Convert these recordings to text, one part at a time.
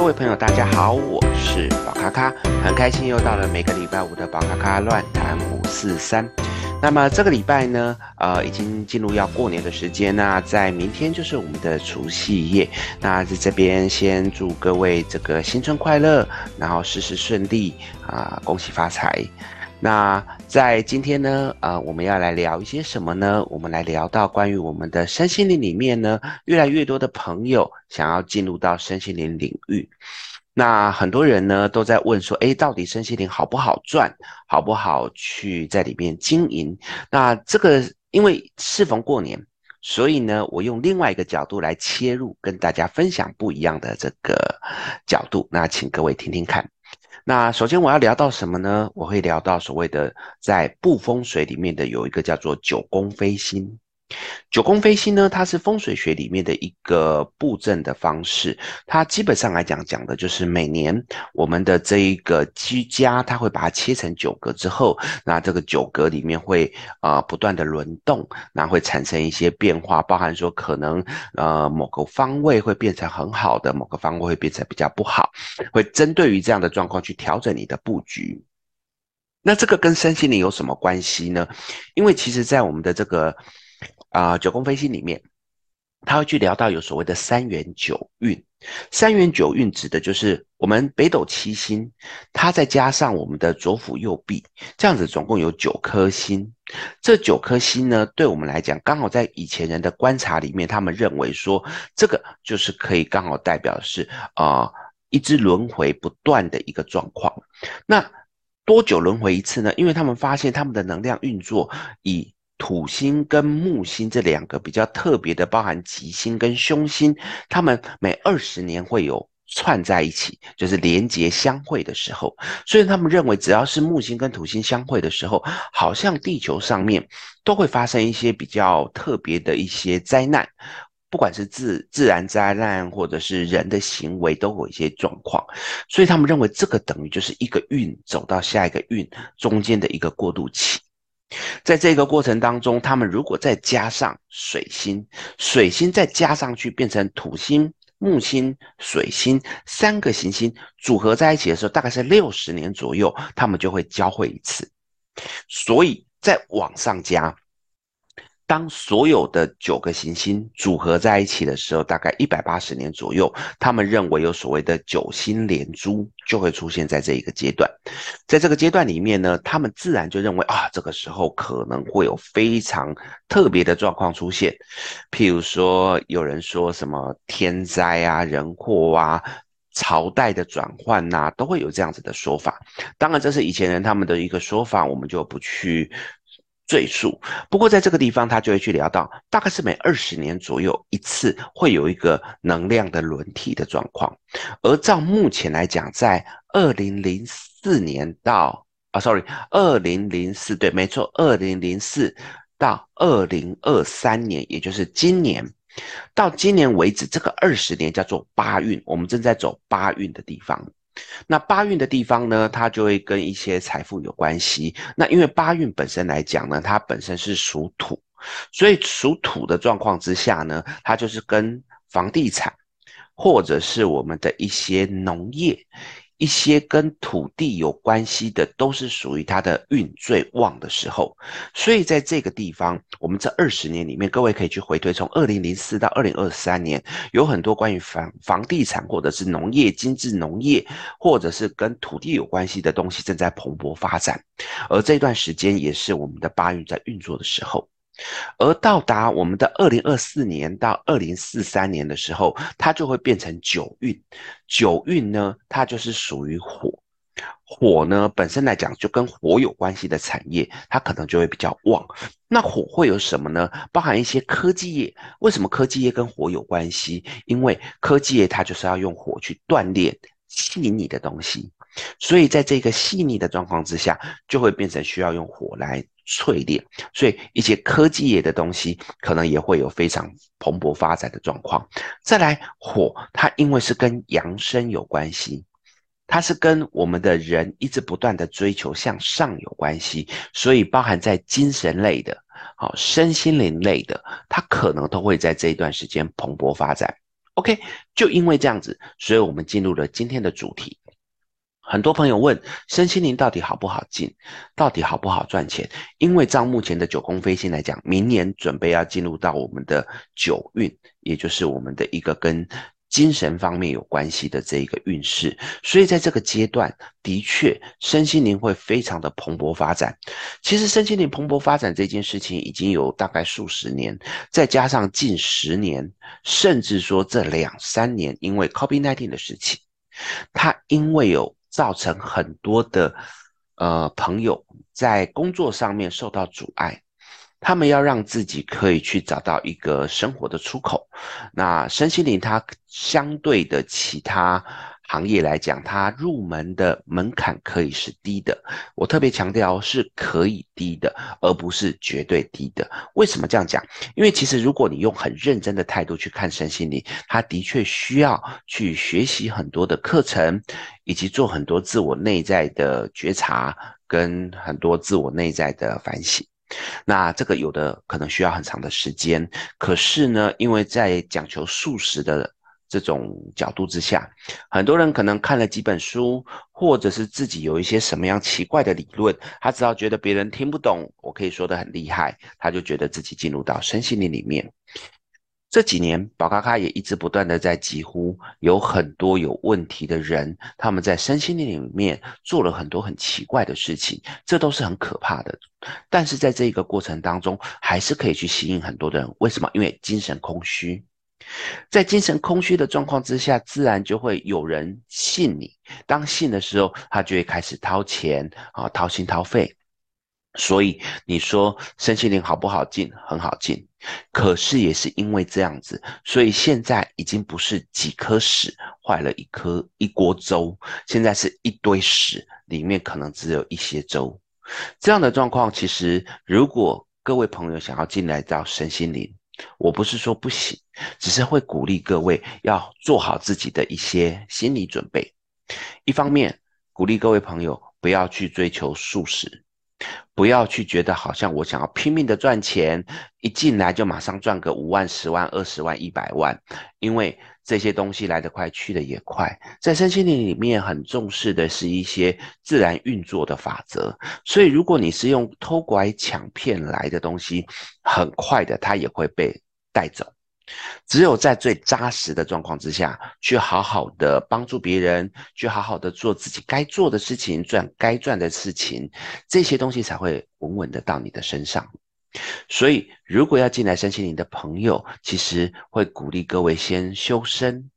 各位朋友，大家好，我是宝咖咖，很开心又到了每个礼拜五的宝咖咖乱谈五四三。那么这个礼拜呢，呃，已经进入要过年的时间，那在明天就是我们的除夕夜。那在这边先祝各位这个新春快乐，然后事事顺利啊，恭喜发财。那在今天呢，呃，我们要来聊一些什么呢？我们来聊到关于我们的身心灵里面呢，越来越多的朋友想要进入到身心灵领域。那很多人呢都在问说，诶，到底身心灵好不好赚？好不好去在里面经营？那这个因为适逢过年，所以呢，我用另外一个角度来切入，跟大家分享不一样的这个角度。那请各位听听看。那首先我要聊到什么呢？我会聊到所谓的在布风水里面的有一个叫做九宫飞星。九宫飞星呢，它是风水学里面的一个布阵的方式。它基本上来讲，讲的就是每年我们的这一个居家，它会把它切成九格之后，那这个九格里面会呃不断的轮动，那会产生一些变化，包含说可能呃某个方位会变成很好的，某个方位会变成比较不好，会针对于这样的状况去调整你的布局。那这个跟身心灵有什么关系呢？因为其实在我们的这个啊、九宫飞星里面，他会去聊到有所谓的三元九运。三元九运指的就是我们北斗七星，它再加上我们的左辅右弼，这样子总共有九颗星。这九颗星呢，对我们来讲，刚好在以前人的观察里面，他们认为说，这个就是可以刚好代表是啊、一直轮回不断的一个状况。那多久轮回一次呢？因为他们发现他们的能量运作以土星跟木星这两个比较特别的，包含吉星跟凶星，他们每二十年会有串在一起，就是连结相会的时候。所以他们认为，只要是木星跟土星相会的时候，好像地球上面都会发生一些比较特别的一些灾难，不管是自自然灾难或者是人的行为，都有一些状况。所以他们认为，这个等于就是一个运走到下一个运中间的一个过渡期。在这个过程当中，他们如果再加上水星，水星再加上去变成土星、木星、水星三个行星组合在一起的时候，大概是六十年左右，他们就会交汇一次。所以再往上加。当所有的九个行星组合在一起的时候，大概一百八十年左右，他们认为有所谓的九星连珠就会出现在这一个阶段。在这个阶段里面呢，他们自然就认为啊，这个时候可能会有非常特别的状况出现，譬如说有人说什么天灾啊、人祸啊、朝代的转换呐，都会有这样子的说法。当然，这是以前人他们的一个说法，我们就不去。岁数，不过在这个地方，他就会去聊到，大概是每二十年左右一次，会有一个能量的轮替的状况。而照目前来讲，在二零零四年到啊，sorry，二零零四，对，没错，二零零四到二零二三年，也就是今年，到今年为止，这个二十年叫做八运，我们正在走八运的地方。那八运的地方呢，它就会跟一些财富有关系。那因为八运本身来讲呢，它本身是属土，所以属土的状况之下呢，它就是跟房地产或者是我们的一些农业。一些跟土地有关系的，都是属于它的运最旺的时候，所以在这个地方，我们这二十年里面，各位可以去回推，从二零零四到二零二三年，有很多关于房房地产或者是农业、精致农业，或者是跟土地有关系的东西正在蓬勃发展，而这段时间也是我们的八运在运作的时候。而到达我们的二零二四年到二零四三年的时候，它就会变成九运。九运呢，它就是属于火。火呢，本身来讲就跟火有关系的产业，它可能就会比较旺。那火会有什么呢？包含一些科技业。为什么科技业跟火有关系？因为科技业它就是要用火去锻炼细腻的东西，所以在这个细腻的状况之下，就会变成需要用火来。淬炼，所以一些科技业的东西可能也会有非常蓬勃发展的状况。再来，火它因为是跟扬升有关系，它是跟我们的人一直不断的追求向上有关系，所以包含在精神类的、好身心灵类的，它可能都会在这一段时间蓬勃发展。OK，就因为这样子，所以我们进入了今天的主题。很多朋友问，身心灵到底好不好进，到底好不好赚钱？因为照目前的九宫飞星来讲，明年准备要进入到我们的九运，也就是我们的一个跟精神方面有关系的这一个运势，所以在这个阶段，的确身心灵会非常的蓬勃发展。其实身心灵蓬勃发展这件事情已经有大概数十年，再加上近十年，甚至说这两三年，因为 COVID-19 的事情，它因为有造成很多的呃朋友在工作上面受到阻碍。他们要让自己可以去找到一个生活的出口。那身心灵它相对的其他行业来讲，它入门的门槛可以是低的。我特别强调是可以低的，而不是绝对低的。为什么这样讲？因为其实如果你用很认真的态度去看身心灵，它的确需要去学习很多的课程，以及做很多自我内在的觉察，跟很多自我内在的反省。那这个有的可能需要很长的时间，可是呢，因为在讲求速食的这种角度之下，很多人可能看了几本书，或者是自己有一些什么样奇怪的理论，他只要觉得别人听不懂，我可以说得很厉害，他就觉得自己进入到身心灵里面。这几年，宝咖咖也一直不断的在疾呼，有很多有问题的人，他们在身心灵里面做了很多很奇怪的事情，这都是很可怕的。但是在这个过程当中，还是可以去吸引很多的人。为什么？因为精神空虚，在精神空虚的状况之下，自然就会有人信你。当信的时候，他就会开始掏钱啊，掏心掏肺。所以你说身心灵好不好进？很好进。可是也是因为这样子，所以现在已经不是几颗屎坏了一颗一锅粥，现在是一堆屎，里面可能只有一些粥。这样的状况，其实如果各位朋友想要进来到身心灵，我不是说不行，只是会鼓励各位要做好自己的一些心理准备。一方面鼓励各位朋友不要去追求速食。不要去觉得好像我想要拼命的赚钱，一进来就马上赚个五万、十万、二十万、一百万，因为这些东西来得快，去得也快。在身心灵里面很重视的是一些自然运作的法则，所以如果你是用偷拐抢骗来的东西，很快的它也会被带走。只有在最扎实的状况之下，去好好的帮助别人，去好好的做自己该做的事情，赚该赚的事情，这些东西才会稳稳的到你的身上。所以，如果要进来身心灵的朋友，其实会鼓励各位先修身，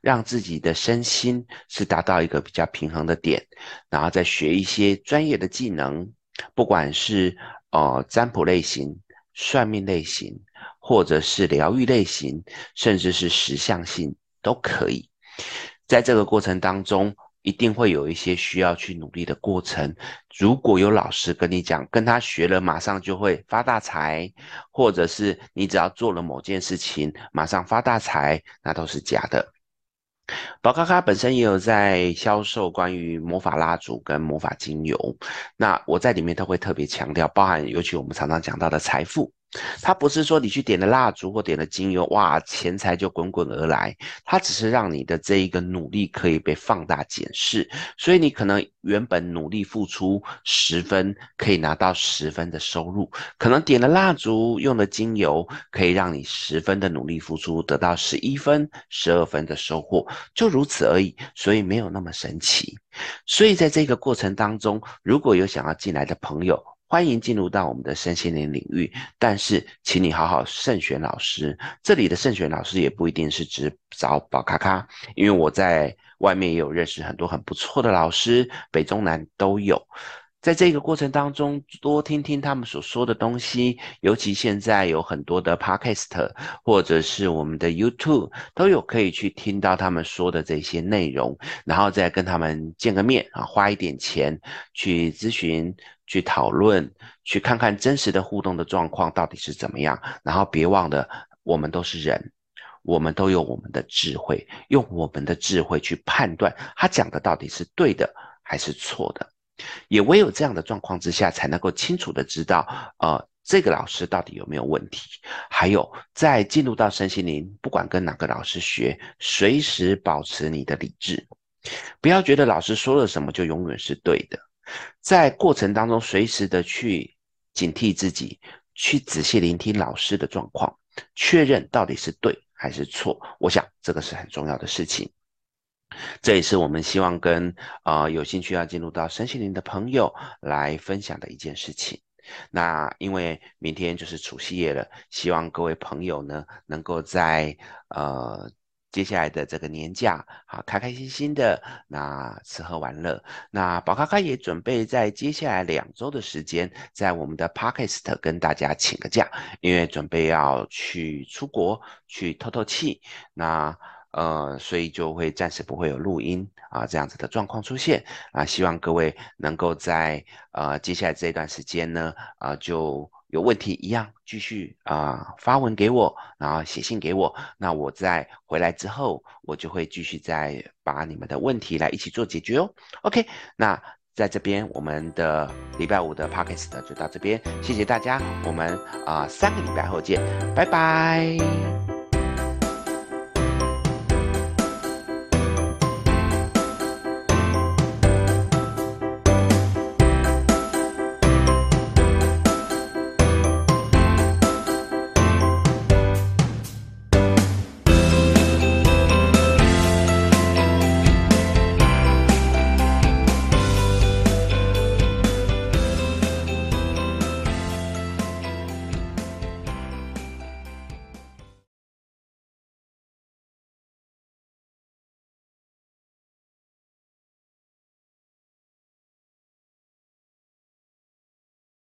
让自己的身心是达到一个比较平衡的点，然后再学一些专业的技能，不管是呃占卜类型、算命类型。或者是疗愈类型，甚至是实相性都可以。在这个过程当中，一定会有一些需要去努力的过程。如果有老师跟你讲，跟他学了马上就会发大财，或者是你只要做了某件事情马上发大财，那都是假的。宝咖咖本身也有在销售关于魔法蜡烛跟魔法精油，那我在里面都会特别强调，包含尤其我们常常讲到的财富。它不是说你去点了蜡烛或点了精油，哇，钱财就滚滚而来。它只是让你的这一个努力可以被放大检视，所以你可能原本努力付出十分，可以拿到十分的收入；可能点了蜡烛，用了精油，可以让你十分的努力付出得到十一分、十二分的收获，就如此而已。所以没有那么神奇。所以在这个过程当中，如果有想要进来的朋友，欢迎进入到我们的身心灵领域，但是请你好好慎选老师。这里的慎选老师也不一定是指找宝咖咖，因为我在外面也有认识很多很不错的老师，北中南都有。在这个过程当中，多听听他们所说的东西，尤其现在有很多的 Podcast 或者是我们的 YouTube 都有可以去听到他们说的这些内容，然后再跟他们见个面啊，花一点钱去咨询。去讨论，去看看真实的互动的状况到底是怎么样。然后别忘了，我们都是人，我们都有我们的智慧，用我们的智慧去判断他讲的到底是对的还是错的。也唯有这样的状况之下，才能够清楚的知道，呃，这个老师到底有没有问题？还有，在进入到身心灵，不管跟哪个老师学，随时保持你的理智，不要觉得老师说了什么就永远是对的。在过程当中，随时的去警惕自己，去仔细聆听老师的状况，确认到底是对还是错。我想这个是很重要的事情。这也是我们希望跟呃有兴趣要进入到身心灵的朋友来分享的一件事情。那因为明天就是除夕夜了，希望各位朋友呢，能够在呃接下来的这个年假，啊，开开心心的那吃喝玩乐。那宝咖咖也准备在接下来两周的时间，在我们的 Podcast 跟大家请个假，因为准备要去出国去透透气。那呃，所以就会暂时不会有录音啊，这样子的状况出现啊。希望各位能够在呃接下来这段时间呢，啊就有问题一样继续啊发文给我，然后写信给我。那我在回来之后，我就会继续再把你们的问题来一起做解决哦。OK，那在这边我们的礼拜五的 Podcast 就到这边，谢谢大家，我们啊三个礼拜后见，拜拜。